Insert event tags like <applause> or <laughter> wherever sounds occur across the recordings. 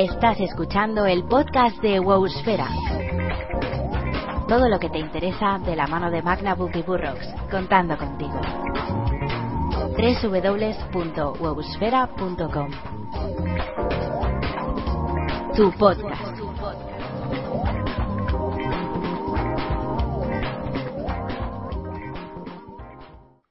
Estás escuchando el podcast de Wowsfera. Todo lo que te interesa de la mano de MagnaBook y Burroughs, contando contigo. www.wowsfera.com Tu podcast.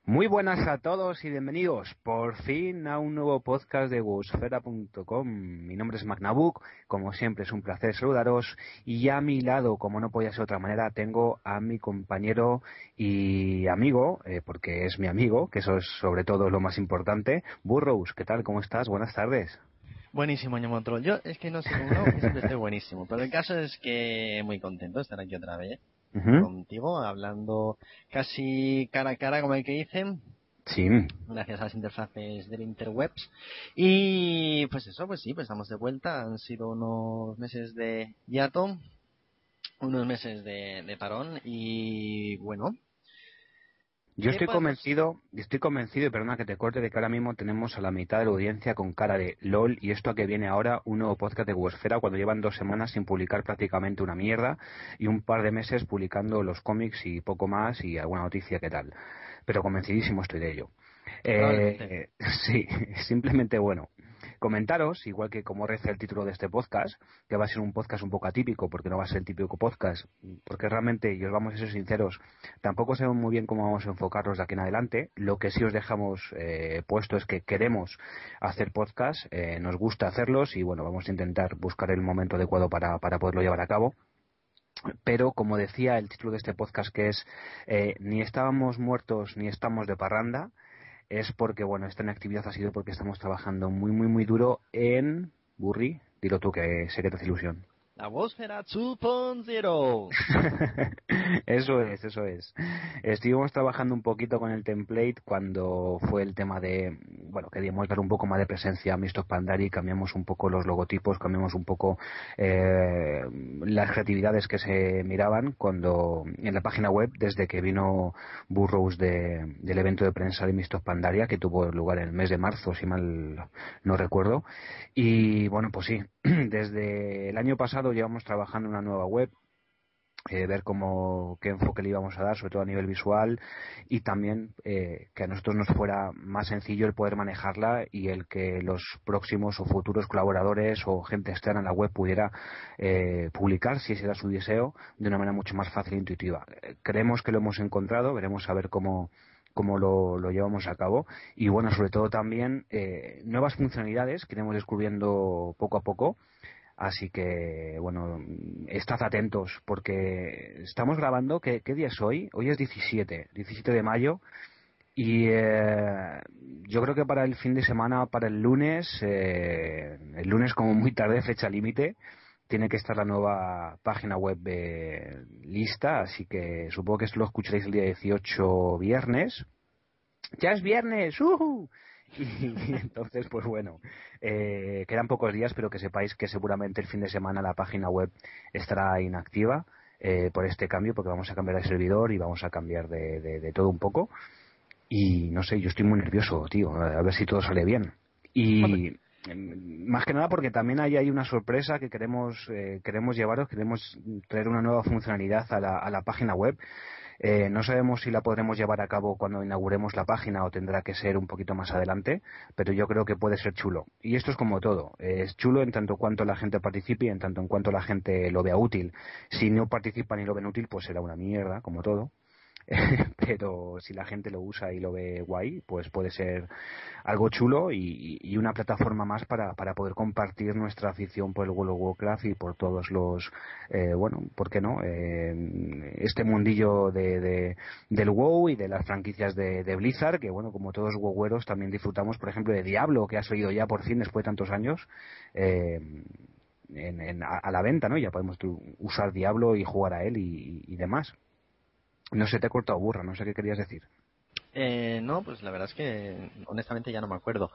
Muy buenas a todos y bienvenidos por fin a un nuevo podcast de Wowsfera.com. Mi nombre es Magnabook, como siempre es un placer saludaros y a mi lado, como no podía ser de otra manera, tengo a mi compañero y amigo, eh, porque es mi amigo, que eso es sobre todo lo más importante, Burrows. ¿Qué tal? ¿Cómo estás? Buenas tardes. Buenísimo, año Montrol. Yo es que no sé cómo no, siempre estoy buenísimo. Pero el caso es que muy contento de estar aquí otra vez Contigo, hablando casi cara a cara, como el que dicen, Sí, gracias a las interfaces del interwebs. Y pues eso, pues sí, pues estamos de vuelta. Han sido unos meses de hiato, unos meses de, de parón y bueno, yo ¿Qué estoy convencido, estoy convencido, y perdona que te corte, de que ahora mismo tenemos a la mitad de la audiencia con cara de LOL y esto a que viene ahora un nuevo podcast de Wowsfera cuando llevan dos semanas sin publicar prácticamente una mierda y un par de meses publicando los cómics y poco más y alguna noticia que tal. Pero convencidísimo estoy de ello. Eh, <laughs> sí, <laughs> simplemente bueno. Comentaros, igual que como reza el título de este podcast, que va a ser un podcast un poco atípico, porque no va a ser el típico podcast, porque realmente, y os vamos a ser sinceros, tampoco sabemos muy bien cómo vamos a enfocarlos de aquí en adelante. Lo que sí os dejamos eh, puesto es que queremos hacer podcast, eh, nos gusta hacerlos y bueno, vamos a intentar buscar el momento adecuado para, para poderlo llevar a cabo. Pero como decía el título de este podcast que es eh, ni estábamos muertos ni estamos de parranda, es porque bueno, esta inactividad ha sido porque estamos trabajando muy muy muy duro en Burri, dilo tú que sé que te ilusión. La Wowsfera 2.0. <laughs> eso es, eso es. Estuvimos trabajando un poquito con el template cuando fue el tema de, bueno, queríamos dar un poco más de presencia a Mistos Pandari, cambiamos un poco los logotipos, cambiamos un poco eh, las creatividades que se miraban cuando en la página web desde que vino Burrows de- del evento de prensa de Mistos Pandaria que tuvo lugar en el mes de marzo, si mal no recuerdo. Y bueno, pues sí, <clears throat> desde el año pasado llevamos trabajando una nueva web eh, ver cómo qué enfoque le íbamos a dar, sobre todo a nivel visual, y también eh, que a nosotros nos fuera más sencillo el poder manejarla y el que los próximos o futuros colaboradores o gente externa en la web pudiera eh, publicar, si ese era su deseo, de una manera mucho más fácil e intuitiva. Eh, creemos que lo hemos encontrado, veremos a ver cómo cómo lo, lo llevamos a cabo y bueno sobre todo también eh, nuevas funcionalidades que iremos descubriendo poco a poco Así que, bueno, estad atentos porque estamos grabando, ¿qué, día es hoy? Hoy es 17, 17 de mayo. Y eh, yo creo que para el fin de semana, para el lunes, eh, el lunes como muy tarde, <laughs> fecha límite, tiene que estar la nueva página web eh, lista. Así que supongo que lo escucharéis el día 18 viernes. Ya es viernes, ¡uhu! Y, <laughs> entonces, pues bueno, eh, quedan pocos días, pero que sepáis que seguramente el fin de semana la página web estará inactiva eh, por este cambio, porque vamos a cambiar de servidor y vamos a cambiar de, de- todo un poco. Y no sé, yo estoy muy nervioso, tío, a ver si todo sale bien. Y más que nada porque también hay una sorpresa que queremos, eh, queremos llevaros, queremos traer una nueva funcionalidad a la, a la página web. Eh, no sabemos si la podremos llevar a cabo cuando inauguremos la página o tendrá que ser un poquito más adelante, pero yo creo que puede ser chulo. Y esto es como todo, eh, es chulo en tanto cuanto la gente participe y en tanto en cuanto la gente lo vea útil. Si no participan y lo ven útil, pues será una mierda, como todo. <laughs> pero si la gente lo usa y lo ve guay, pues puede ser algo chulo y, una plataforma más para, para, poder compartir nuestra afición por el World of Warcraft y por todos los, eh, bueno, ¿por qué no? Eh, este mundillo de, del WoW y de las franquicias de, Blizzard, que bueno, como todos WoWeros también disfrutamos, por ejemplo, de Diablo, que ha salido ya por fin después de tantos años. Eh, en, a, la venta, ¿no? Ya podemos usar Diablo y jugar a él y, demás. No sé, te he cortado burra, no sé qué querías decir. Eh, no, pues la verdad es que honestamente ya no me acuerdo.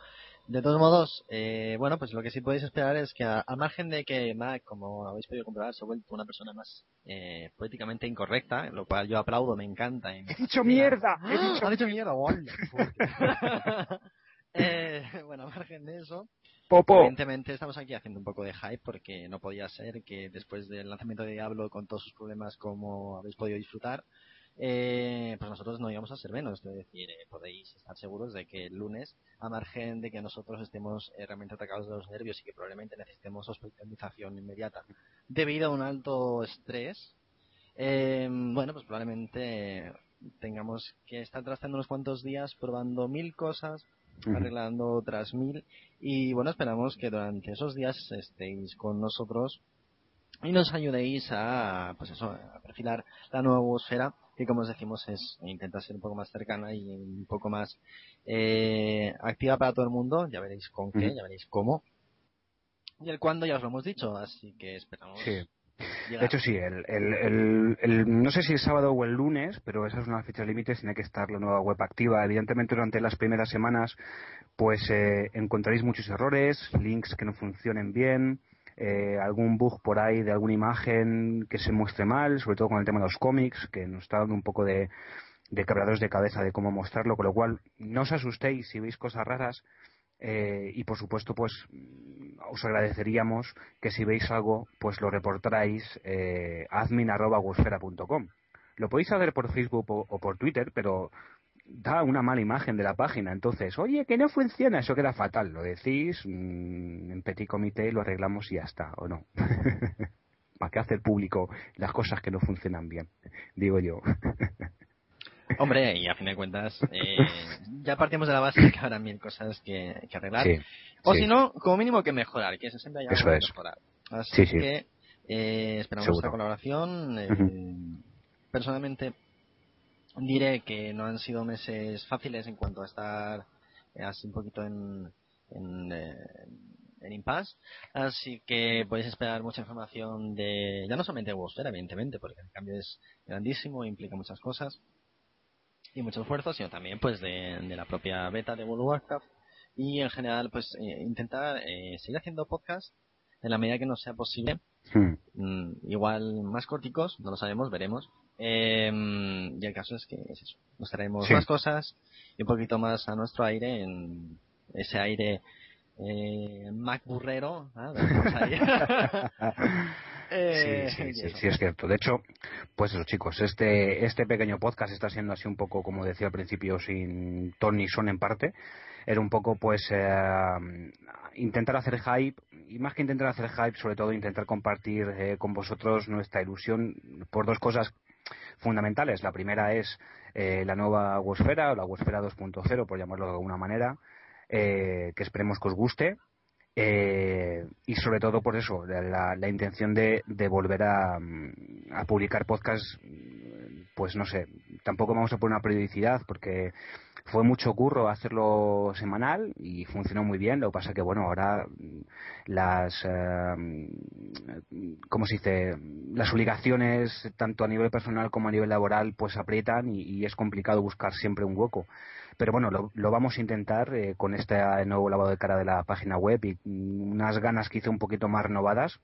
De todos modos, eh, bueno, pues lo que sí podéis esperar es que, a, margen de que Mac, como habéis podido comprobar, se ha vuelto una persona más eh, políticamente incorrecta, lo cual yo aplaudo, me encanta. ¡He dicho mierda! ¡He dicho, dicho mierda! <laughs> eh, bueno, a margen de eso, Evidentemente estamos aquí haciendo un poco de hype porque no podía ser que después del lanzamiento de Diablo con todos sus problemas como habéis podido disfrutar, eh, pues nosotros no íbamos a ser menos. Es decir, eh, podéis estar seguros de que el lunes, a margen de que nosotros estemos eh, realmente atacados de los nervios y que probablemente necesitemos hospitalización inmediata debido a un alto estrés, bueno, pues probablemente tengamos que estar trastando unos cuantos días probando mil cosas arreglando otras mil. Y bueno, esperamos que durante esos días estéis con nosotros y nos ayudéis a, pues eso, a perfilar la nueva atmósfera que como os decimos es intenta ser un poco más cercana y un poco más eh, activa para todo el mundo. Ya veréis con qué, ya veréis cómo. Y el cuándo ya os lo hemos dicho, así que esperamos. De hecho, sí, el, el, el, no sé si el sábado o el lunes, pero esa es una fecha límite, tiene que estar la nueva web activa. Evidentemente, durante las primeras semanas, pues eh, encontraréis muchos errores, links que no funcionen bien, eh, algún bug por ahí de alguna imagen que se muestre mal, sobre todo con el tema de los cómics, que nos está dando un poco de, de de cabeza de cómo mostrarlo, con lo cual no os asustéis si veis cosas raras eh, y por supuesto, pues os agradeceríamos que si veis algo, pues lo reportarais eh. Lo podéis hacer por Facebook o, por Twitter, pero da una mala imagen de la página. Entonces, oye, que no funciona, eso queda fatal. Lo decís mm, en petit comité, lo arreglamos y ya está, ¿o no? <laughs> ¿Para qué hacer público las cosas que no funcionan bien? Digo yo. <laughs> Hombre, y a fin de cuentas, eh, ya partimos de la base de que habrá mil cosas que, arreglar. o si no, como mínimo que mejorar, que siempre haya que es. mejorar. Así que eh, esperamos vuestra colaboración. Eh, personalmente, diré que no han sido meses fáciles en cuanto a estar así un poquito en, en, en impasse. Así que podéis esperar mucha información de, ya no solamente de Wosfera, evidentemente, porque el cambio es grandísimo, implica muchas cosas y mucho esfuerzo, sino también pues de, la propia beta de World of Warcraft y en general pues eh, intentar eh, seguir haciendo podcast en la medida que nos sea posible. Hmm. Mm, igual más corticos, no lo sabemos, veremos. Em, y el caso es que es eso. Nos traemos más cosas y un poquito más a nuestro aire, en ese aire eh, Mac burrero. <laughs> Eh, sí, sí, sí, es cierto. De hecho, pues eso, chicos, este, este pequeño podcast está siendo así un poco, como decía al principio, sin ton ni son en parte. Era un poco, pues, eh, intentar hacer hype, y más que intentar hacer hype, sobre todo intentar compartir eh, con vosotros nuestra ilusión por dos cosas fundamentales. La primera es la nueva Wosfera, o la Wosfera 2.0, por llamarlo de alguna manera, que esperemos que os guste eh, y sobre todo por eso, la, la intención de, de volver a, a, publicar podcasts, pues no sé, tampoco vamos a poner una periodicidad porque fue mucho curro hacerlo semanal y funcionó muy bien. Lo que pasa que, bueno, ahora las, eh, ¿cómo se dice? Las obligaciones, tanto a nivel personal como a nivel laboral, pues aprietan y, y es complicado buscar siempre un hueco. Pero bueno, lo, vamos a intentar eh, con este nuevo lavado de cara de la página web y unas ganas que hice un poquito más renovadas.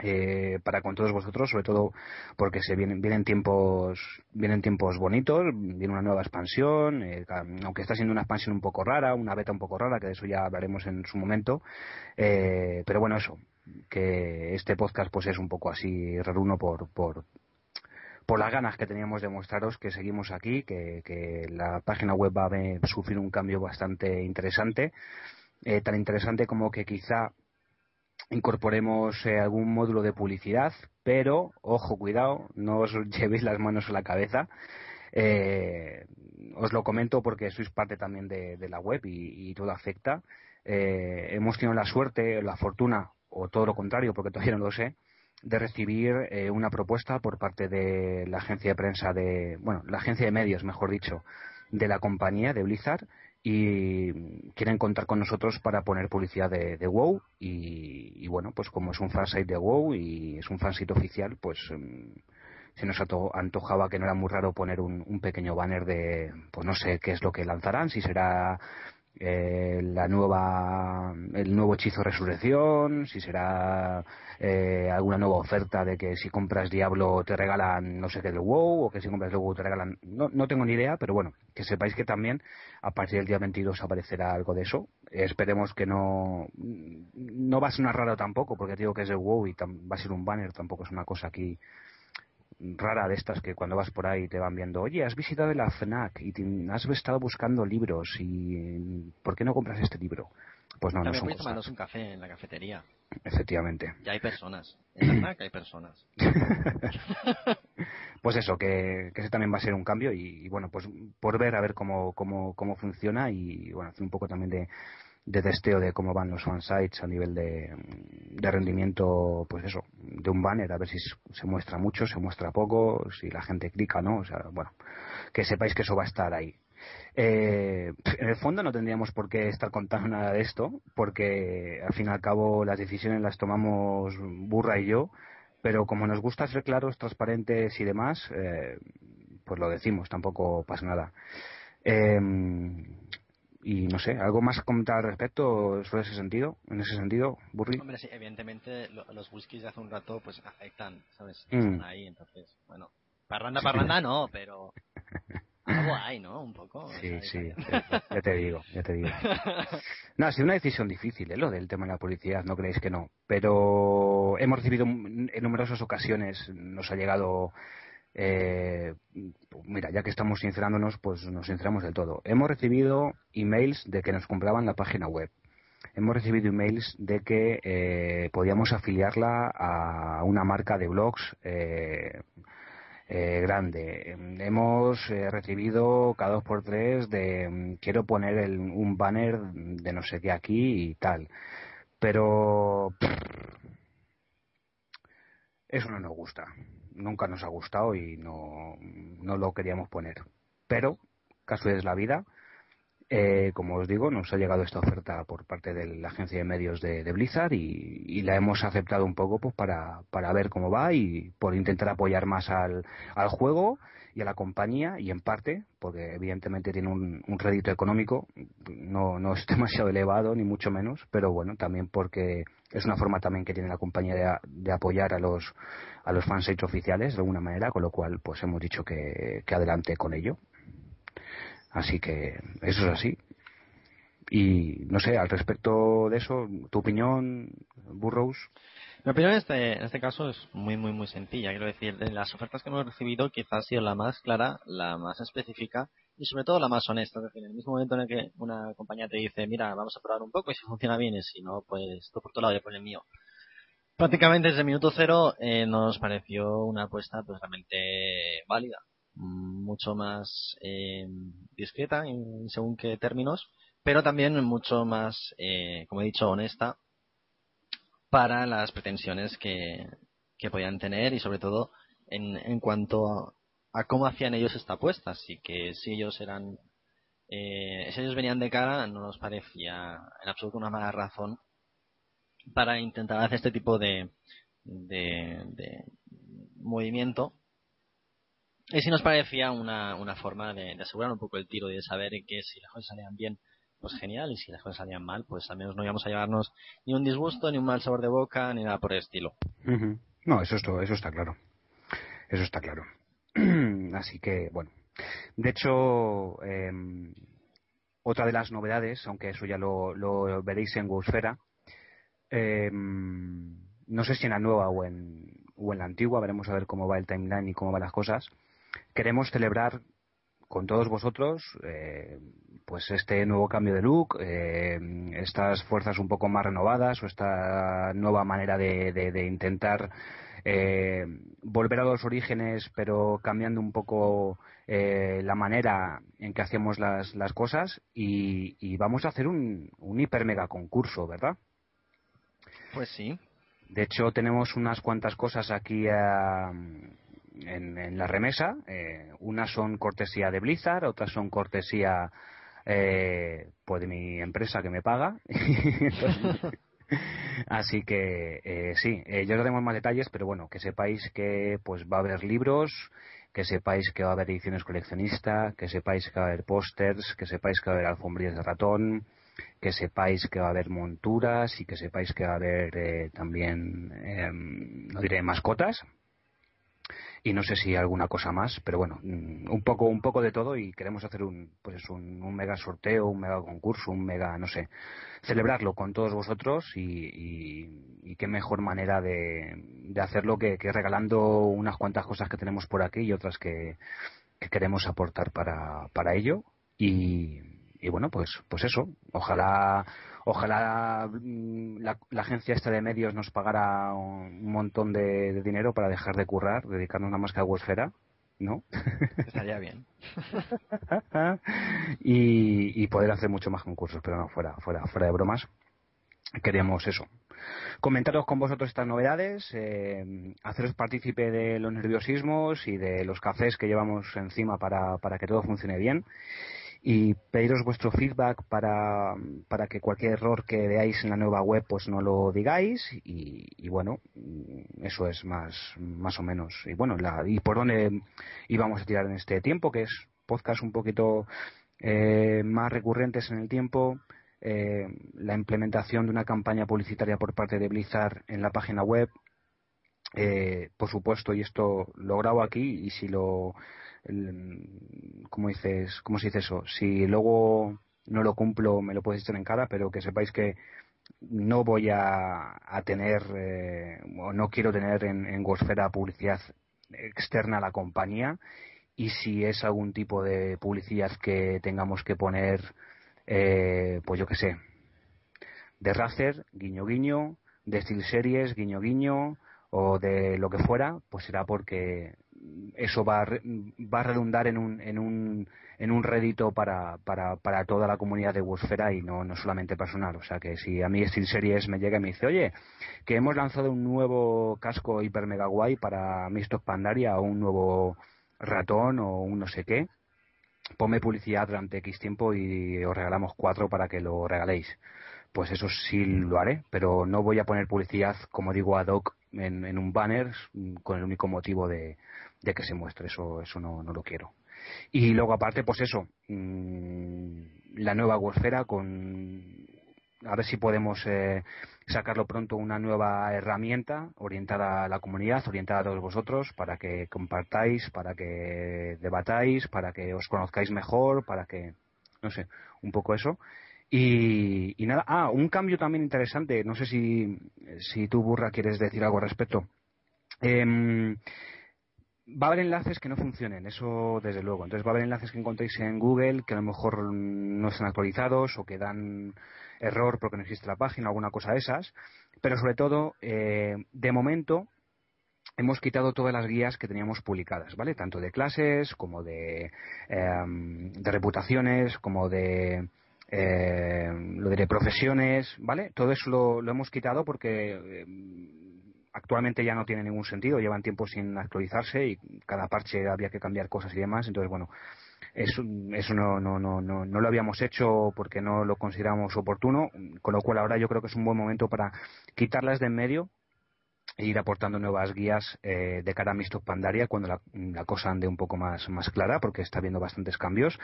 Eh, para con todos vosotros, sobre todo porque se vienen, vienen tiempos vienen tiempos bonitos, viene una nueva expansión, eh, aunque está siendo una expansión un poco rara, una beta un poco rara, que de eso ya hablaremos en su momento, pero bueno eso, que este podcast pues es un poco así raruno por, por, por las ganas que teníamos de mostraros que seguimos aquí, que, la página web va a sufrir un cambio bastante interesante, eh, tan interesante como que quizá incorporemos eh, algún módulo de publicidad, pero ojo, cuidado, no os <laughs> llevéis las manos a la cabeza. Eh, os lo comento porque sois parte también de, la web y, todo afecta. Eh, hemos tenido la suerte, la fortuna, o todo lo contrario, porque <laughs> todavía no lo sé, de recibir eh, una propuesta por parte de la agencia de prensa de, bueno, la agencia de medios, mejor dicho, de la compañía de Blizzard y quieren contar con nosotros para poner publicidad de, WoW y, bueno, pues como es un fansite de WoW y es un fansite oficial, pues em, se nos antojaba que no era muy raro poner un, pequeño banner de, pues no sé qué es lo que lanzarán, si será eh, la nueva el nuevo hechizo resurrección si será eh, alguna nueva oferta de que si compras Diablo te regalan no sé qué del WoW o que si compras el WoW te regalan no, no tengo ni idea pero bueno que sepáis que también a partir del día 22 aparecerá algo de eso. Esperemos que no no va a una raro tampoco porque digo que es el WoW y va a ser un banner tampoco es una cosa aquí rara de estas que cuando vas por ahí te van viendo, oye, has visitado la FNAC y has estado buscando libros y ¿por qué no compras este libro? Pues no, no son un café en la cafetería. Efectivamente. Ya hay personas. En la FNAC hay personas. <laughs> pues eso, que, que, ese también va a ser un cambio y, bueno, pues por ver a ver cómo, cómo, cómo funciona y bueno, hacer un poco también de de testeo de cómo van los fansites a nivel de, rendimiento, pues eso, de un banner, a ver si se muestra mucho, se muestra poco, si la gente clica, ¿no? O sea, bueno, que sepáis que eso va a estar ahí. Eh, en el fondo no tendríamos por qué estar contando nada de esto, porque al fin y al cabo las decisiones las tomamos Burra y yo, pero como nos gusta ser claros, transparentes y demás, eh, pues lo decimos, tampoco pasa nada. Eh, y no sé, ¿algo más comentar al respecto sobre ese sentido? En ese sentido, Burri. Hombre, sí, evidentemente los whiskies de hace un rato pues afectan, ¿sabes? Mm. Están ahí, entonces, bueno, parranda, parranda no, pero <laughs> algo hay, ¿no? Un poco. Sí, sí, ya, te digo, ya te digo. <laughs> No, ha sido una decisión difícil, ¿eh? Lo del tema de la publicidad, no creéis que no. Pero hemos recibido en numerosas ocasiones, nos ha llegado eh, mira, ya que estamos sincerándonos, pues nos sinceramos del todo. Hemos recibido emails de que nos compraban la página web. Hemos recibido emails de que eh, podíamos afiliarla a una marca de blogs eh, eh, grande. Hemos recibido cada dos por tres de mm, quiero poner un banner de no sé qué aquí y tal. Pero eso no nos gusta nunca nos ha gustado y no, no lo queríamos poner. Pero, caso es la vida, eh, como os digo, nos ha llegado esta oferta por parte de la agencia de medios de, Blizzard y, la hemos aceptado un poco pues para, para ver cómo va y por intentar apoyar más al, al juego y a la compañía y en parte porque evidentemente tiene un, un rédito económico no, no es <laughs> demasiado elevado ni mucho menos pero bueno también porque es una forma también que tiene la compañía de, apoyar a los a los fansites oficiales de alguna manera con lo cual pues hemos dicho que, que adelante con ello Así que eso es así. Y no sé, al respecto de eso, tu opinión, Burrows. Mi opinión en este, en este caso es muy, muy, muy sencilla. Quiero decir, de las ofertas que hemos recibido, quizás ha sido la más clara, la más específica y sobre todo la más honesta. Es decir, en el mismo momento en el que una compañía te dice, mira, vamos a probar un poco y si funciona bien y si no, pues tú por tu lado y por el mío. Prácticamente desde el minuto cero eh, nos pareció una apuesta pues realmente válida mucho más eh, discreta en según qué términos, pero también mucho más, eh, como he dicho, honesta para las pretensiones que, que podían tener y sobre todo en, en cuanto a, cómo hacían ellos esta apuesta. Así que si ellos eran, eh, si ellos venían de cara, no nos parecía en absoluto una mala razón para intentar hacer este tipo de, de movimiento y sí nos parecía una, una forma de, asegurar un poco el tiro y de saber que si las cosas salían bien, pues genial, y si las cosas salían mal, pues al menos no íbamos a llevarnos ni un disgusto, ni un mal sabor de boca, ni nada por el estilo. No, eso, es todo, eso está claro. Eso está claro. <clears throat> Así que, bueno. De hecho, em, otra de las novedades, aunque eso ya lo, veréis en Wowsfera, em, no sé si en la nueva o en, o en la antigua, veremos a ver cómo va el timeline y cómo van las cosas, queremos celebrar con todos vosotros eh, pues este nuevo cambio de look, eh, estas fuerzas un poco más renovadas o esta nueva manera de, intentar eh, volver a los orígenes pero cambiando un poco eh, la manera en que hacemos las, las cosas y, vamos a hacer un, un hiper mega concurso, ¿verdad? Pues sí. De hecho, tenemos unas cuantas cosas aquí en, en, la remesa. Eh, unas son cortesía de Blizzard, otras son cortesía eh, pues de mi empresa que me paga. <laughs> Así que eh, sí, eh, no tengo más detalles, pero bueno, que sepáis que pues va a haber libros, que sepáis que va a haber ediciones coleccionistas, que sepáis que va a haber pósters, que sepáis que va a haber alfombrillas de ratón, que sepáis que va a haber monturas y que sepáis que va a haber eh, también, em, no diré mascotas, y no sé si alguna cosa más, pero bueno, mm, un poco, un poco de todo y queremos hacer un, pues un, un mega sorteo, un mega concurso, un mega, no sé, celebrarlo con todos vosotros y, y, qué mejor manera de, hacerlo que, regalando unas cuantas cosas que tenemos por aquí y otras que, que queremos aportar para, para ello y, y bueno, pues, pues eso. Ojalá, ojalá mm, la, agencia esta de medios nos pagara un montón de, dinero para dejar de currar, dedicarnos nada más que a Websfera, ¿no? <laughs> Estaría bien. <laughs> y, y poder hacer mucho más concursos, pero no, fuera, fuera, fuera de bromas. Queríamos eso, comentaros con vosotros estas novedades, eh, haceros partícipe de los nerviosismos y de los cafés que llevamos encima para, para que todo funcione bien y pediros vuestro feedback para, para que cualquier error que veáis en la nueva web pues no lo digáis y, bueno eso es más más o menos. Y bueno la, y por dónde íbamos a tirar en este tiempo que es podcast un poquito eh, más recurrentes en el tiempo eh, la implementación de una campaña publicitaria por parte de Blizzard en la página web. Eh, por supuesto y esto lo grabo aquí y si lo ¿cómo dices, cómo se dice eso? Si luego no lo cumplo, me lo puedes echar en cara, pero que sepáis que no voy a, a tener, eh, o no quiero tener en, en publicidad externa a la compañía y si es algún tipo de publicidad que tengamos que poner, eh, pues yo qué sé, de Razer, guiño guiño, de Steel Series, guiño guiño, o de lo que fuera, pues será porque eso va a, va a redundar en un, en un, en un rédito para, para, para toda la comunidad de Wosfera y no, no solamente personal. O sea que si a mí Steel Series me llega y me dice, oye, que hemos lanzado un nuevo casco hiper mega guay para Misto Pandaria o un nuevo ratón o un no sé qué, ponme publicidad durante X tiempo y os regalamos cuatro para que lo regaléis. Pues eso sí lo haré, pero no voy a poner publicidad, como digo, ad hoc en, en un banner con el único motivo de, que se muestre. Eso, eso no, no lo quiero. Y luego aparte, pues eso, mmm, la nueva Wordfera con a ver si podemos eh, sacarlo pronto una nueva herramienta orientada a la comunidad, orientada a todos vosotros, para que compartáis, para que debatáis, para que os conozcáis mejor, para que, no sé, un poco eso. Y, y nada, ah, un cambio también interesante, no sé si, si tú, Burra, quieres decir algo al respecto. Eh, va a haber enlaces que no funcionen, eso desde luego. Entonces va a haber enlaces que encontréis en Google que a lo mejor no están actualizados o que dan error porque no existe la página, alguna cosa de esas. Pero sobre todo, eh, de momento, hemos quitado todas las guías que teníamos publicadas, ¿vale? Tanto de clases como de, em, de reputaciones, como de eh, lo de profesiones, ¿vale? Todo eso lo, lo hemos quitado porque em, actualmente ya no tiene ningún sentido, llevan tiempo sin actualizarse y cada parche había que cambiar cosas y demás, entonces bueno, eso, eso no, no, no, no, no lo habíamos hecho porque no lo consideramos oportuno, con lo cual ahora yo creo que es un buen momento para quitarlas de en medio e ir aportando nuevas guías eh, de cara a Misto Pandaria cuando la, cosa ande un poco más, más clara, porque está habiendo bastantes cambios.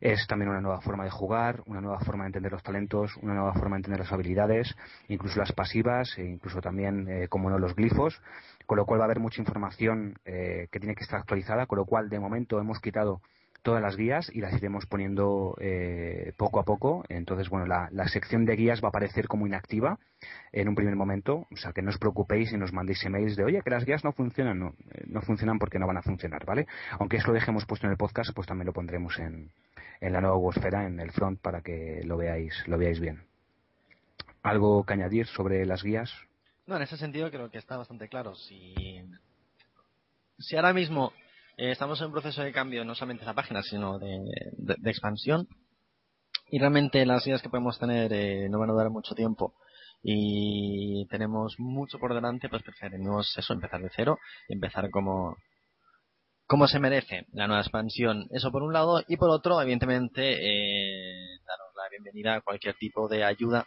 Es también una nueva forma de jugar, una nueva forma de entender los talentos, una nueva forma de entender las habilidades, incluso las pasivas, e incluso también, eh, como no, los glifos, con lo cual va a haber mucha información eh, que tiene que estar actualizada, con lo cual de momento hemos quitado todas las guías y las iremos poniendo eh, poco a poco. Entonces, bueno, la, sección de guías va a aparecer como inactiva en un primer momento. O sea, que no os preocupéis y nos mandéis emails de, oye, que las guías no funcionan. No, eh, no funcionan porque no van a funcionar, ¿vale? Aunque eso lo dejemos puesto en el podcast, pues también lo pondremos en, en la nueva Wosfera, en el front, para que lo veáis, lo veáis bien. ¿Algo que añadir sobre las guías? No, en ese sentido creo que está bastante claro. Si, si ahora mismo Eh, estamos en un proceso de cambio no solamente de la página, sino de, expansión. Y realmente las ideas que podemos tener eh, no van a durar mucho tiempo y tenemos mucho por delante, pues preferimos eso, empezar de cero y empezar como, como se merece la nueva expansión. Eso por un lado. Y por otro, evidentemente, eh, daros la bienvenida a cualquier tipo de ayuda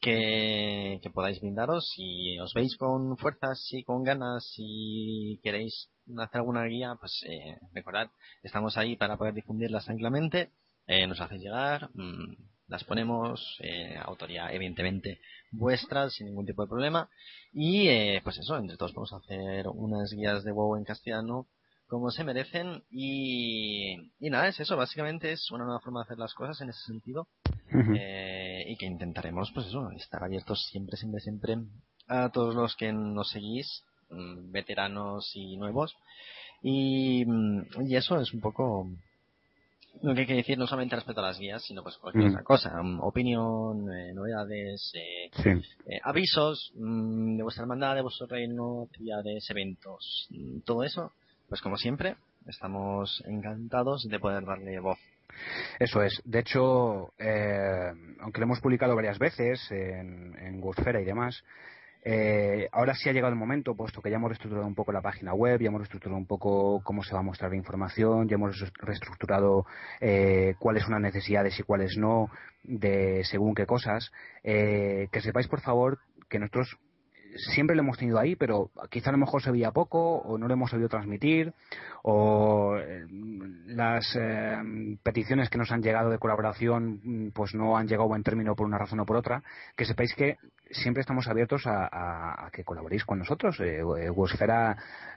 que, podáis brindaros. Si os veis con fuerzas y con ganas, si queréis hacer alguna guía, pues eh, recordad, estamos ahí para poder difundirlas tranquilamente. Eh, nos hacéis llegar, mm, las ponemos, eh, autoría evidentemente vuestra, sin ningún tipo de problema. Y eh, pues eso, entre todos vamos a hacer unas guías de WoW en castellano como se merecen y, y nada, es eso, básicamente es una nueva forma de hacer las cosas en ese sentido. Eh, y que intentaremos pues eso, estar abiertos siempre, siempre, siempre a todos los que nos seguís, mm, veteranos y nuevos. Y, mm, y eso es un poco lo que hay que decir no solamente respecto a las guías, sino pues cualquier otra cosa. Mm, opinión, eh, novedades, eh, eh, avisos de vuestra hermandad, de vuestro reino, actividades, eventos, todo eso pues como siempre, estamos encantados de poder darle voz. Eso es. De hecho, eh, aunque lo hemos publicado varias veces en, en y demás, eh, ahora sí ha llegado el momento, puesto que ya hemos reestructurado un poco la página web, ya hemos reestructurado un poco cómo se va a mostrar la información, ya hemos reestructurado eh, cuáles son las necesidades y cuáles no, de según qué cosas. que sepáis, por favor, que nosotros siempre lo hemos tenido ahí, pero quizá a lo mejor se veía poco o no lo hemos sabido transmitir o eh, las eh, peticiones que nos han llegado de colaboración mm, pues no han llegado a buen término por una razón o por otra. Que sepáis que siempre estamos abiertos a, que colaboréis con nosotros. Eh,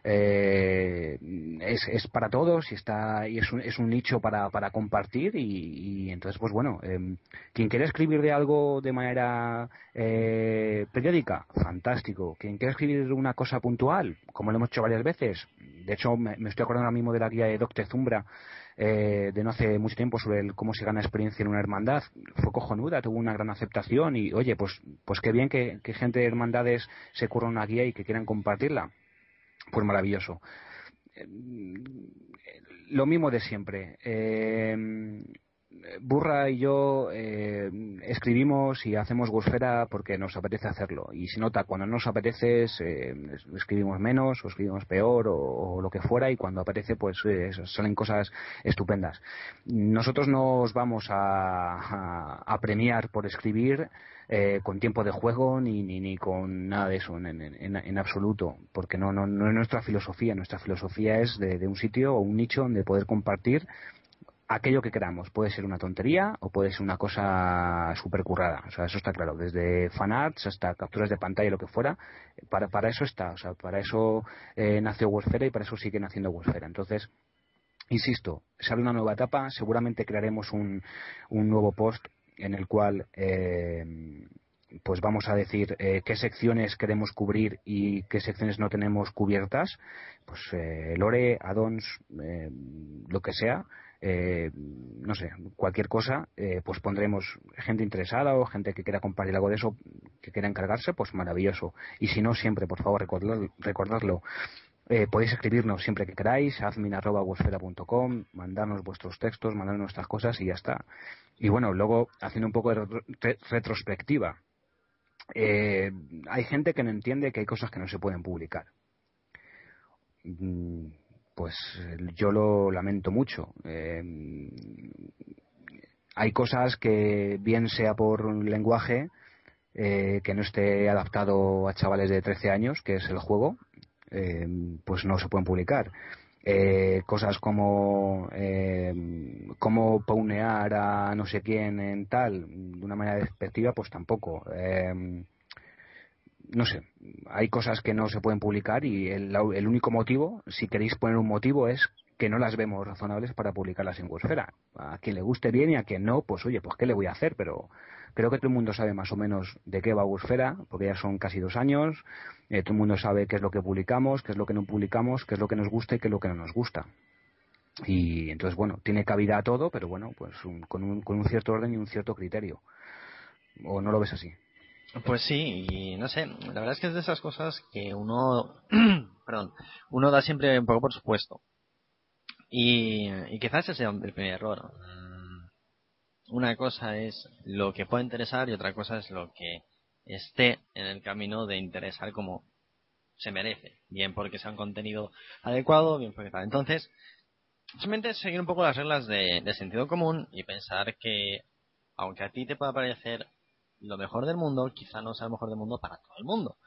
eh, es, es, para todos y está y es un, es un nicho para, para compartir y, entonces pues bueno, em, quien quiera escribir de algo de manera eh, periódica, fantástico. Quien quiera escribir una cosa puntual, como lo hemos hecho varias veces, de hecho me, estoy acordando ahora mismo de la guía de Docte Zumbra eh, de no hace mucho tiempo sobre cómo se gana experiencia en una hermandad. Fue cojonuda, tuvo una gran aceptación y, oye, pues, pues qué bien que, gente de hermandades se curra una guía y que quieran compartirla. Pues maravilloso. Eh, lo mismo de siempre. Eh, Burra y yo eh, escribimos y hacemos Gusfera porque nos apetece hacerlo. Y si nota, cuando no nos apetece, eh, escribimos menos o escribimos peor o, lo que fuera. Y cuando apetece, pues eh, salen cosas estupendas. Nosotros nos vamos a, premiar por escribir con tiempo de juego ni, ni, con nada de eso en, absoluto. Porque no, no, no, es nuestra filosofía. Nuestra filosofía es de, de un sitio o un nicho donde poder compartir aquello que queramos. Puede ser una tontería o puede ser una cosa súper currada. O sea, eso está claro. Desde fanarts hasta capturas de pantalla, lo que fuera. Para, para eso está. O sea, para eso eh, nació Wolfera y para eso sigue naciendo Wolfera. Entonces, insisto, se abre una nueva etapa. Seguramente crearemos un, un nuevo post en el cual eh, pues vamos a decir eh, qué secciones queremos cubrir y qué secciones no tenemos cubiertas, pues eh, lore, addons, eh, lo que sea, eh, no sé, cualquier cosa, eh, pues pondremos gente interesada o gente que quiera compartir algo de eso, que quiera encargarse, pues maravilloso. Y si no, siempre, por favor, recordarlo. Eh, podéis escribirnos siempre que queráis, admin.com, mandarnos vuestros textos, mandarnos nuestras cosas y ya está. Y bueno, luego, haciendo un poco de retrospectiva, hay gente que no entiende que hay cosas que no se pueden publicar. Mm, pues yo lo lamento mucho. Eh, hay cosas que, bien sea por lenguaje, eh, que no esté adaptado a chavales de 13 años, que es el juego, eh, pues no se pueden publicar. cosas como cómo paunear a no sé quién en tal de una manera despectiva pues tampoco no sé, hay cosas que no se pueden publicar y el, único motivo, si queréis poner un motivo, es que no las vemos razonables para publicarlas en Wosfera. A quien le guste bien y a quien no, pues oye, pues qué le voy a hacer, pero creo que todo el mundo sabe más o menos de qué va Wosfera, porque ya son casi dos años, eh, todo el mundo sabe qué es lo que publicamos, qué es lo que no publicamos, qué es lo que nos gusta y qué es lo que no nos gusta. Y entonces, bueno, tiene cabida a todo, pero bueno, pues con, un, con un cierto orden y un cierto criterio. ¿O no lo ves así? Pues sí, y no sé, la verdad es que es de esas cosas que uno, <clears throat> perdón, uno da siempre un poco por supuesto. Y, y quizás ese sea el primer error. Mm, una cosa es lo que puede interesar y otra cosa es lo que esté en el camino de interesar como se merece. Bien porque sea un contenido adecuado, bien porque tal. Entonces, simplemente seguir un poco las reglas de sentido común y pensar que, aunque a ti te pueda parecer lo mejor del mundo, quizá no sea lo mejor del mundo para todo el mundo.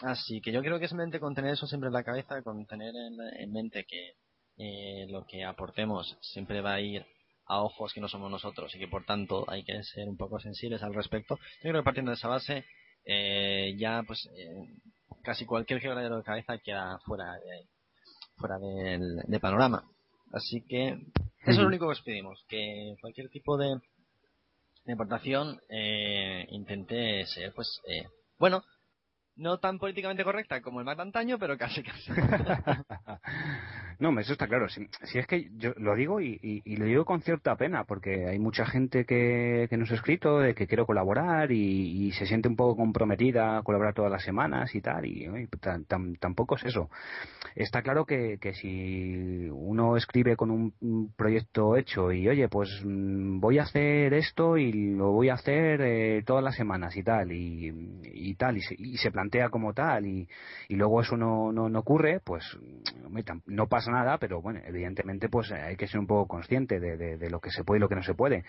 Así que yo creo que simplemente con tener eso siempre en la cabeza, con tener en, mente que eh, lo que aportemos siempre va a ir a ojos que no somos nosotros y que por tanto hay que ser un poco sensibles al respecto. Yo creo que partiendo de esa base, eh, ya pues eh, casi cualquier quebradero de cabeza queda fuera de, fuera del, panorama. Así que eso es lo único que os pedimos, que cualquier tipo de, de importación eh, intente ser pues eh, bueno no tan políticamente correcta como el más antaño, pero casi casi. <laughs> no, eso está claro. Si, es que yo lo digo y, lo digo con cierta pena, porque hay mucha gente que, nos ha escrito de que quiero colaborar y, se siente un poco comprometida a colaborar todas las semanas y tal, y, tampoco es eso. Está claro que, si uno escribe con un, proyecto hecho y, oye, pues mm, voy a hacer esto y lo voy a hacer eh, todas las semanas y tal, y, tal, se, y se plantea como tal y, y luego eso no, no, ocurre, pues no pasa nada, pero bueno, evidentemente pues hay que ser un poco consciente de, de lo que se puede y lo que no se puede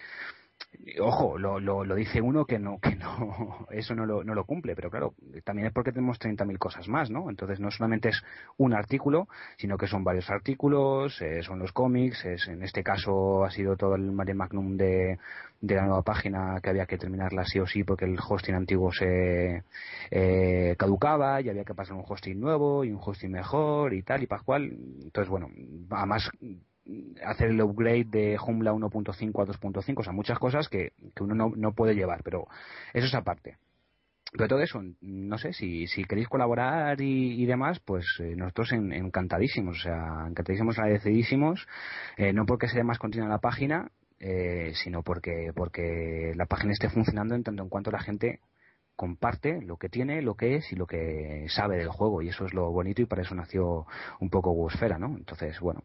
ojo, lo, lo, lo, dice uno que no, que no, <laughs> eso no lo, no lo cumple, pero claro, también es porque tenemos 30.000 cosas más, ¿no? Entonces no solamente es un artículo, sino que son varios artículos, eh, son los cómics, es, en este caso ha sido todo el mare magnum de, de la nueva página que había que terminarla sí o sí porque el hosting antiguo se eh, caducaba y había que pasar un hosting nuevo y un hosting mejor y tal y pascual. Entonces, bueno, además hacer el upgrade de Joomla 1.5 a 2.5, o sea, muchas cosas que, que uno no, no, puede llevar, pero eso es aparte. Pero todo eso, no sé, si, si queréis colaborar y, demás, pues eh, nosotros encantadísimos, o sea, encantadísimos, agradecidísimos, eh, no porque sea más continua la página, eh, sino porque, porque la página esté funcionando en tanto en cuanto la gente comparte lo que tiene, lo que es y lo que sabe del juego y eso es lo bonito y para eso nació un poco Wosfera, ¿no? Entonces, bueno,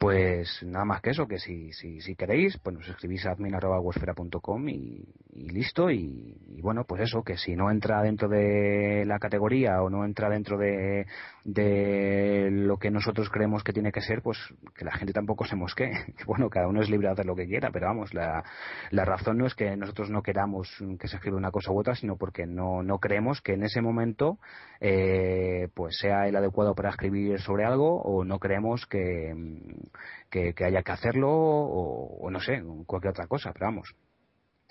pues nada más que eso, que si, si, si queréis, pues nos escribís a admin.wosfera.com y, y listo. Y, bueno, pues eso, que si no entra dentro de la categoría o no entra dentro de, lo que nosotros creemos que tiene que ser, pues que la gente tampoco se mosquee. <laughs> Bueno, cada uno es libre de hacer lo que quiera, pero vamos, la, la razón no es que nosotros no queramos que se escriba una cosa u otra, sino porque no, no creemos que en ese momento eh, pues sea el adecuado para escribir sobre algo o no creemos que que, haya que hacerlo o, no sé, cualquier otra cosa, pero vamos,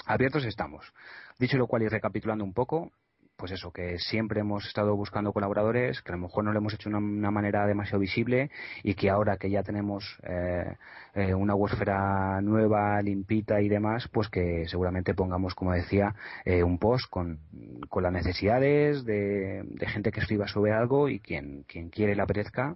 abiertos estamos. Dicho lo cual y recapitulando un poco, pues eso, que siempre hemos estado buscando colaboradores, que a lo mejor no lo hemos hecho de una, manera demasiado visible y que ahora que ya tenemos eh, eh, una websfera nueva, limpita y demás, pues que seguramente pongamos, como decía, eh, un post con, las necesidades de, gente que escriba sobre algo y quien, quien quiere le apetezca,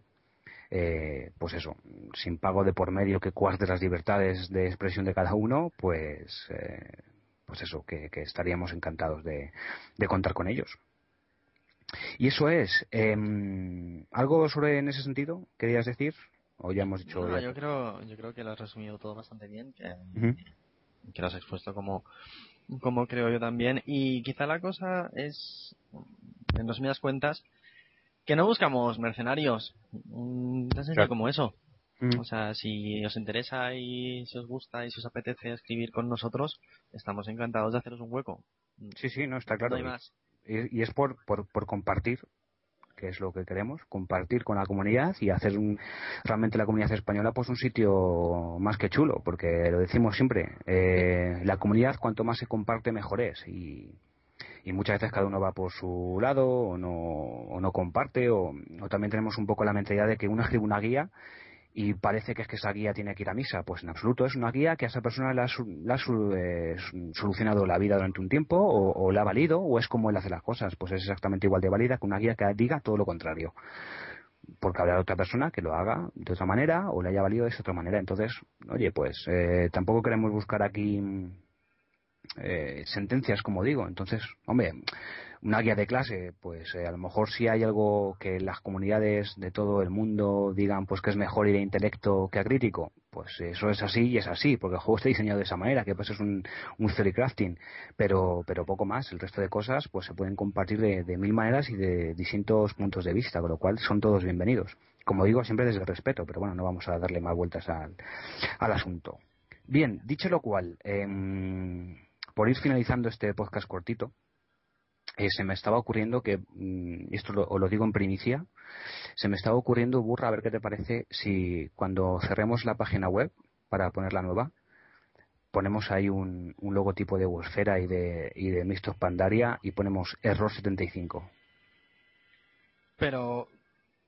eh, pues eso, sin pago de por medio que cuarte las libertades de expresión de cada uno, pues, eh, pues eso, que, estaríamos encantados de, contar con ellos. Y eso es. Em, ¿Algo sobre en ese sentido querías decir? ¿O ya hemos dicho.? yo, creo, yo creo que lo has resumido todo bastante bien, que, que lo has expuesto como, como creo yo también. Y quizá la cosa es, en resumidas cuentas, que no buscamos mercenarios. Tan sencillo como eso. Mm. O sea, si os interesa y si os gusta y si os apetece escribir con nosotros, estamos encantados de haceros un hueco. Sí, sí, no, está claro. Y, es por, por, por, compartir, que es lo que queremos, compartir con la comunidad y hacer realmente la comunidad española pues un sitio más que chulo, porque lo decimos siempre, eh, la comunidad cuanto más se comparte mejor es. Y, y muchas veces cada uno va por su lado o no, o no comparte o, también tenemos un poco la mentalidad de que uno escribe una guía y parece que es que esa guía tiene que ir a misa. Pues en absoluto, es una guía que a esa persona le ha, eh, solucionado la vida durante un tiempo o, le ha valido o es como él hace las cosas. Pues es exactamente igual de válida que una guía que diga todo lo contrario. Porque habrá otra persona que lo haga de otra manera o le haya valido de esa otra manera. Entonces, oye, pues eh, tampoco queremos buscar aquí eh, sentencias, como digo. Entonces, hombre, una guía de clase, pues eh, a lo mejor si hay algo que las comunidades de todo el mundo digan pues que es mejor ir a intelecto que a crítico, pues eso es así y es así, porque el juego está diseñado de esa manera, que pues es un, un theory crafting, pero, pero poco más. El resto de cosas pues se pueden compartir de, mil maneras y de distintos puntos de vista, con lo cual son todos bienvenidos. Como digo, siempre desde el respeto, pero bueno, no vamos a darle más vueltas al, al asunto. Bien, dicho lo cual, eh, por ir finalizando este podcast cortito, eh, se me estaba ocurriendo que, mm, y esto lo, os lo digo en primicia, se me estaba ocurriendo, Burra, a ver qué te parece si cuando cerremos la página web para poner la nueva, ponemos ahí un, un logotipo de Wosfera y de, y de Mixtos Pandaria y ponemos error 75. Pero,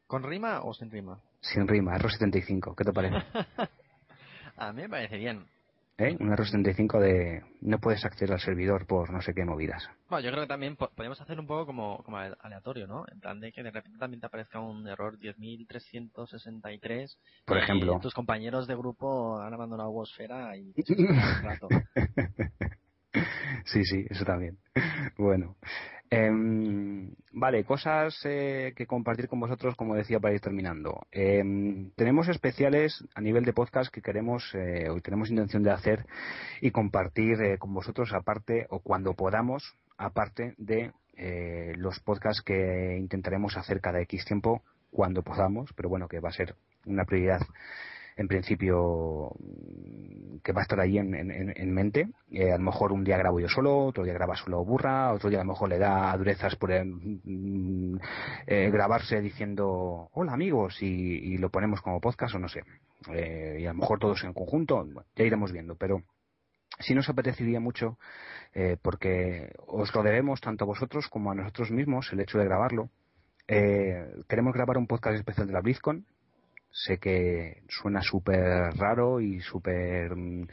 ¿con rima o sin rima? Sin rima, error 75. ¿Qué te parece? <laughs> A mí me parece bien. ¿Eh? Un error 75 de no puedes acceder al servidor por no sé qué movidas. Bueno, yo creo que también po- podemos hacer un poco como, como aleatorio, ¿no? En plan de que de repente también te aparezca un error 10.363. Por y ejemplo. Tus compañeros de grupo han abandonado Wosfera y <laughs> rato. <laughs> sí, sí, eso también. <laughs> Bueno. Em, vale, cosas eh, que compartir con vosotros, como decía, para ir terminando. Em, tenemos especiales a nivel de podcast que queremos, eh, o tenemos intención de hacer y compartir eh, con vosotros aparte, o cuando podamos, aparte de eh, los podcasts que intentaremos hacer cada X tiempo, cuando podamos, pero bueno, que va a ser una prioridad en principio mm, que va a estar ahí en, en- en mente. Eh, a lo mejor un día grabo yo solo, otro día graba solo Burra, otro día a lo mejor le da durezas por eh, mm, eh, grabarse diciendo hola amigos y, lo ponemos como podcast o no sé. Y a lo mejor todos en conjunto, ya iremos viendo, pero sí nos apetecería mucho eh, porque os lo debemos tanto a vosotros como a nosotros mismos el hecho de grabarlo. Eh, queremos grabar un podcast especial de la BlizzCon sé que suena súper raro y súper mm,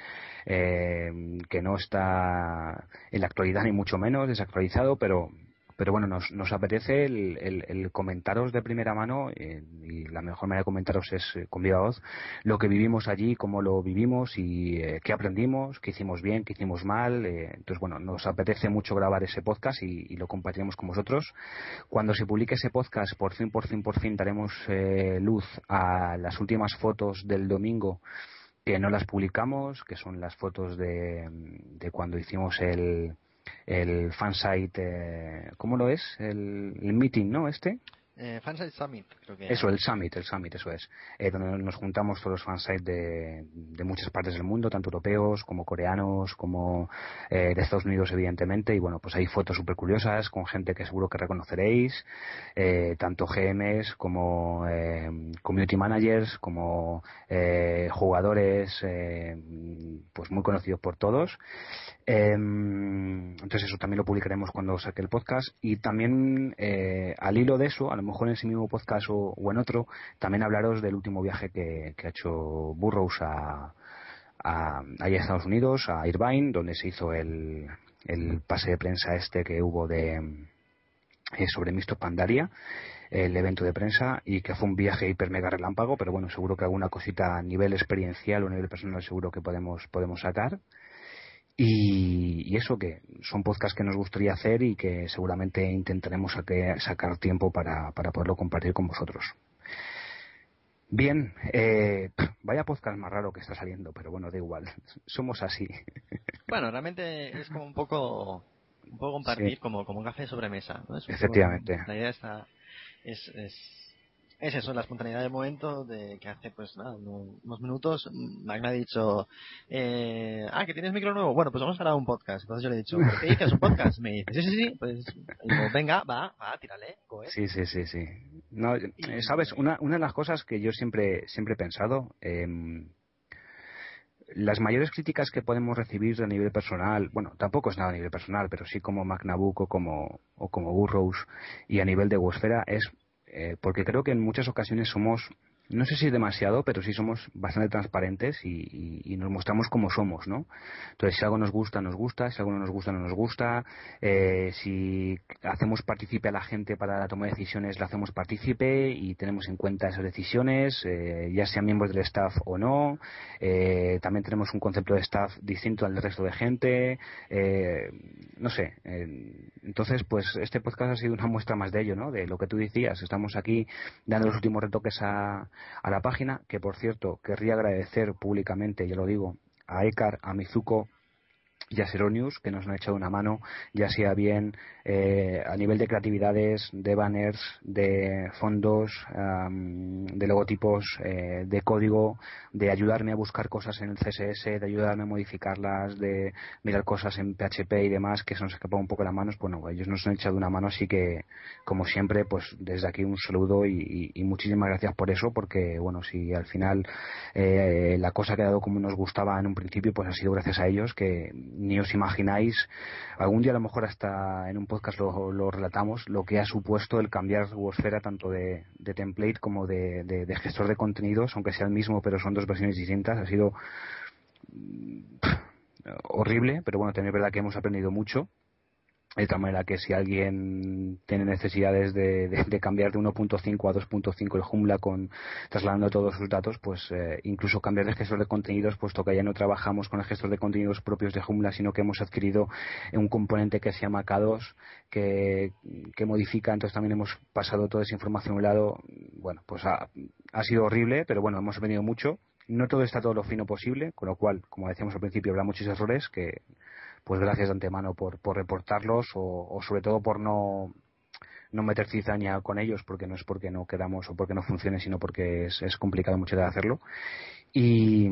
eh, que no está en la actualidad ni mucho menos desactualizado pero pero bueno nos, nos apetece el, el- el comentaros de primera mano eh, y la mejor manera de comentaros es eh, con viva voz lo que vivimos allí cómo lo vivimos y eh, qué aprendimos qué hicimos bien qué hicimos mal eh, entonces bueno nos apetece mucho grabar ese podcast y, y lo compartiremos con vosotros. Cuando se publique ese podcast, por fin, por fin, por fin daremos luz a las últimas fotos del domingo que no las publicamos, que son las fotos de, de cuando hicimos el, el fansite, eh, ¿cómo lo es? El, el meeting, ¿no? Este. Eh, Fansite Summit, creo que Eso, el Summit, el Summit, eso es. Eh, donde nos juntamos todos los fansites de, de muchas partes del mundo, tanto europeos como coreanos, como eh, de Estados Unidos, evidentemente. Y bueno, pues hay fotos súper curiosas con gente que seguro que reconoceréis, eh, tanto GMs como eh, community managers, como eh, jugadores, eh, pues muy conocidos por todos. Eh, entonces eso también lo publicaremos cuando saque el podcast y también eh, al hilo de eso, a lo mejor en ese mismo podcast o, en otro, también hablaros del último viaje que, que ha hecho Burroughs a, a, a Estados Unidos, a Irvine, donde se hizo el, el pase de prensa este que hubo de eh, sobre Misto Pandaria, el evento de prensa, y que fue un viaje hiper mega relámpago, pero bueno, seguro que alguna cosita a nivel experiencial o a nivel personal seguro que podemos, podemos sacar. Y, y eso que son podcasts que nos gustaría hacer y que seguramente intentaremos saque- sacar tiempo para, para poderlo compartir con vosotros. Bien, eh, vaya podcast más raro que está saliendo, pero bueno, da igual, somos así. <laughs> Bueno, realmente es como un poco, un poco compartir Sí. como, como un café sobre mesa, ¿no? Efectivamente. poco- la idea está, es, es, es eso, la espontaneidad del momento de que hace pues nada, uno- unos minutos, Magna ha dicho, eh, ah, que tienes micro nuevo, bueno, pues vamos a grabar un podcast. Entonces yo le he dicho, ¿qué dices? ¿Un podcast? Me dice, sí, sí, sí, pues, venga, va, va, tírale, go, eh. Sí, sí, sí, sí. No, eh, Sabes, una, una de las cosas que yo siempre, siempre he pensado, em, las mayores críticas que podemos recibir a nivel personal, bueno, tampoco es nada a nivel personal, pero sí como MacNabook o como, o como Burroughs y a nivel de Wosfera es eh, porque creo que en muchas ocasiones somos no sé si es demasiado, pero sí somos bastante transparentes y, nos mostramos como somos, ¿no? Entonces, si algo nos gusta, nos gusta, si algo no nos gusta, no nos gusta. Eh, si hacemos partícipe a la gente para la toma de decisiones, la hacemos partícipe y tenemos en cuenta esas decisiones, eh, ya sean miembros del staff o no. Eh, también tenemos un concepto de staff distinto al del resto de gente. no sé. entonces, pues este podcast ha sido una muestra más de ello, ¿no? De lo que tú decías. Estamos aquí dando los últimos retoques a a la página, que por cierto querría agradecer públicamente, ya lo digo, a Ekar, a Mizuko y a Seronius, que nos han echado una mano, ya sea bien eh, a nivel de creatividades, de banners, de fondos, de logotipos, eh, de código, de ayudarme a buscar cosas en el CSS, de ayudarme a modificarlas, de mirar cosas en PHP y demás, que se nos escapado un poco las manos. Bueno, ellos nos han echado una mano, así que, como siempre, pues desde aquí un saludo y, muchísimas gracias por eso, porque, bueno, si al final eh, la cosa ha quedado como nos gustaba en un principio, pues ha sido gracias a ellos que ni os imagináis, algún día a lo mejor hasta en un podcast lo, relatamos, lo que ha supuesto el cambiar Wosfera tanto de, template como de, gestor de contenidos, aunque sea el mismo, pero son dos versiones distintas. Ha sido mm, horrible, pero bueno, también es verdad que hemos aprendido mucho de tal manera que si alguien tiene necesidades de, cambiar de 1.5 a 2.5 el Joomla con trasladando todos sus datos, pues eh, incluso cambiar de gestor de contenidos, puesto que ya no trabajamos con el gestor de contenidos propios de Joomla, sino que hemos adquirido un componente que se llama K2 que, modifica, entonces también hemos pasado toda esa información a un lado. Bueno, pues ha, ha sido horrible, pero bueno, hemos aprendido mucho. No todo está todo lo fino posible, con lo cual, como decíamos al principio, habrá muchos errores que pues gracias de antemano por, por reportarlos o, sobre todo por no no meter cizaña con ellos porque no es porque no quedamos o porque no funcione sino porque es, es complicado mucho de hacerlo. Y,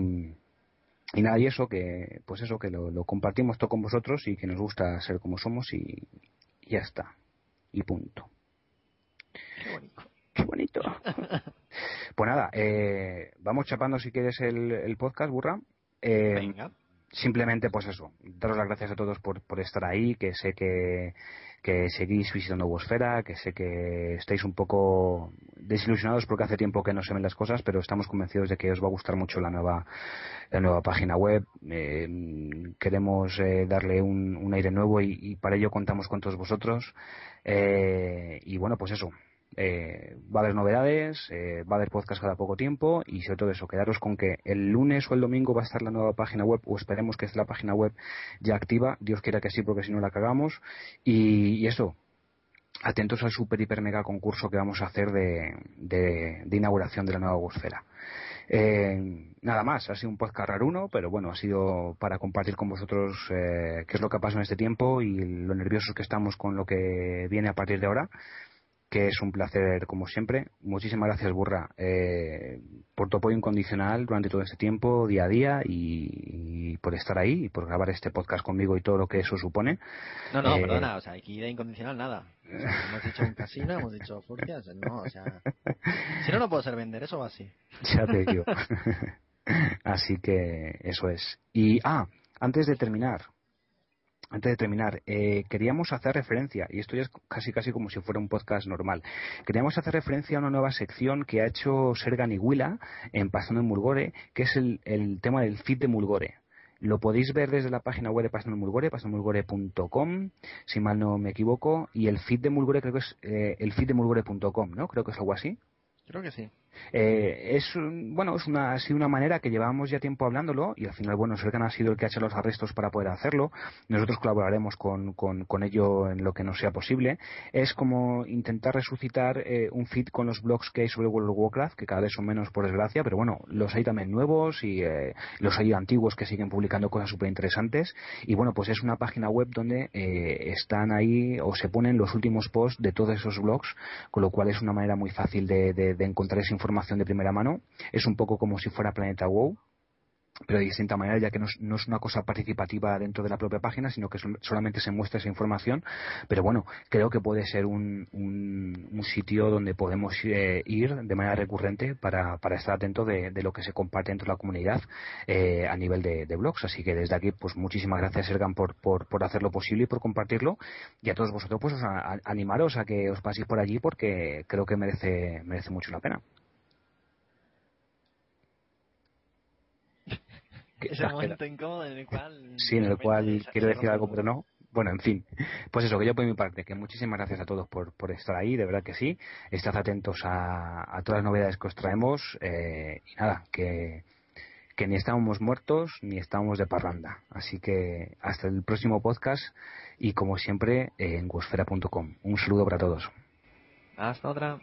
y nada y eso que pues eso que lo, compartimos todo con vosotros y que nos gusta ser como somos y, ya está. Y punto. Qué bonito. Qué bonito. <laughs> Pues nada eh, vamos chapando si quieres el, el podcast burra. Eh, Venga simplemente pues eso, daros las gracias a todos por, por estar ahí, que sé que, que seguís visitando Bosfera, que sé que estáis un poco desilusionados porque hace tiempo que no se ven las cosas, pero estamos convencidos de que os va a gustar mucho la nueva, la nueva página web. Eh, queremos eh, darle un, un, aire nuevo y, y, para ello contamos con todos vosotros. Eh, y bueno, pues eso, eh, va a haber novedades, eh, va a haber podcast cada poco tiempo y sobre todo eso, quedaros con que el lunes o el domingo va a estar la nueva página web o esperemos que esté la página web ya activa, Dios quiera que sí porque si no la cagamos y, eso, atentos al super hiper mega concurso que vamos a hacer de, de, inauguración de la nueva Bosfera. Eh, nada más, ha sido un podcast raruno, pero bueno, ha sido para compartir con vosotros qué es lo que ha pasado en este tiempo y lo nerviosos que estamos con lo que viene a partir de ahora que es un placer como siempre. Muchísimas gracias, Burra, eh, por tu apoyo incondicional durante todo este tiempo, día a día, y, por estar ahí y por grabar este podcast conmigo y todo lo que eso supone. No, no, eh, perdona, o sea, aquí de incondicional nada. hemos dicho un casino, hemos dicho furcias, no, o sea, <laughs> si no, no puedo ser vender, eso va así. Ya te digo. <laughs> <laughs> así que eso es. Y, ah, antes de terminar, antes de terminar, eh, queríamos hacer referencia, y esto ya es casi casi como si fuera un podcast normal, queríamos hacer referencia a una nueva sección que ha hecho Sergan Iguila en Pasando en Mulgore, que es el, el tema del feed de Mulgore. Lo podéis ver desde la página web de Pasando en Mulgore, pasandomulgore.com, si mal no me equivoco, y el feed de Mulgore creo que es eh, el feed de mulgore.com, ¿no? Creo que es algo así. Creo que sí. Eh, es bueno es una ha sido una manera que llevábamos ya tiempo hablándolo y al final bueno Serkan ha sido el que ha hecho los arrestos para poder hacerlo. Nosotros colaboraremos con, con, ello en lo que nos sea posible. Es como intentar resucitar eh, un feed con los blogs que hay sobre World of Warcraft que cada vez son menos por desgracia pero bueno los hay también nuevos y eh, los hay antiguos que siguen publicando cosas súper interesantes y bueno pues es una página web donde están ahí o se ponen los últimos posts de todos esos blogs con lo cual es una manera muy fácil de, de encontrar esa información de primera mano. Es un poco como si fuera Planeta WoW, pero de distinta manera, ya que no es, una cosa participativa dentro de la propia página, sino que solamente se muestra esa información. Pero bueno, creo que puede ser un, sitio donde podemos eh, ir de manera recurrente para, estar atento de, lo que se comparte dentro de la comunidad eh, a nivel de, blogs. Así que desde aquí, pues muchísimas gracias, Ergan, por, por, por hacerlo posible y por compartirlo. Y a todos vosotros, pues animaros a que os paséis por allí porque creo que merece, merece mucho la pena. Ese momento incómodo en el cual... Sí, en el cual quiero decir algo, pero no. Bueno, en fin, pues eso, que yo por mi parte, que muchísimas gracias a todos por, por estar ahí, de verdad que sí. Estad atentos a, a todas las novedades que os traemos eh, y nada, que, que ni estamos muertos ni estamos de parranda. Así que hasta el próximo podcast y como siempre en gusfera.com. Un saludo para todos. Hasta otra.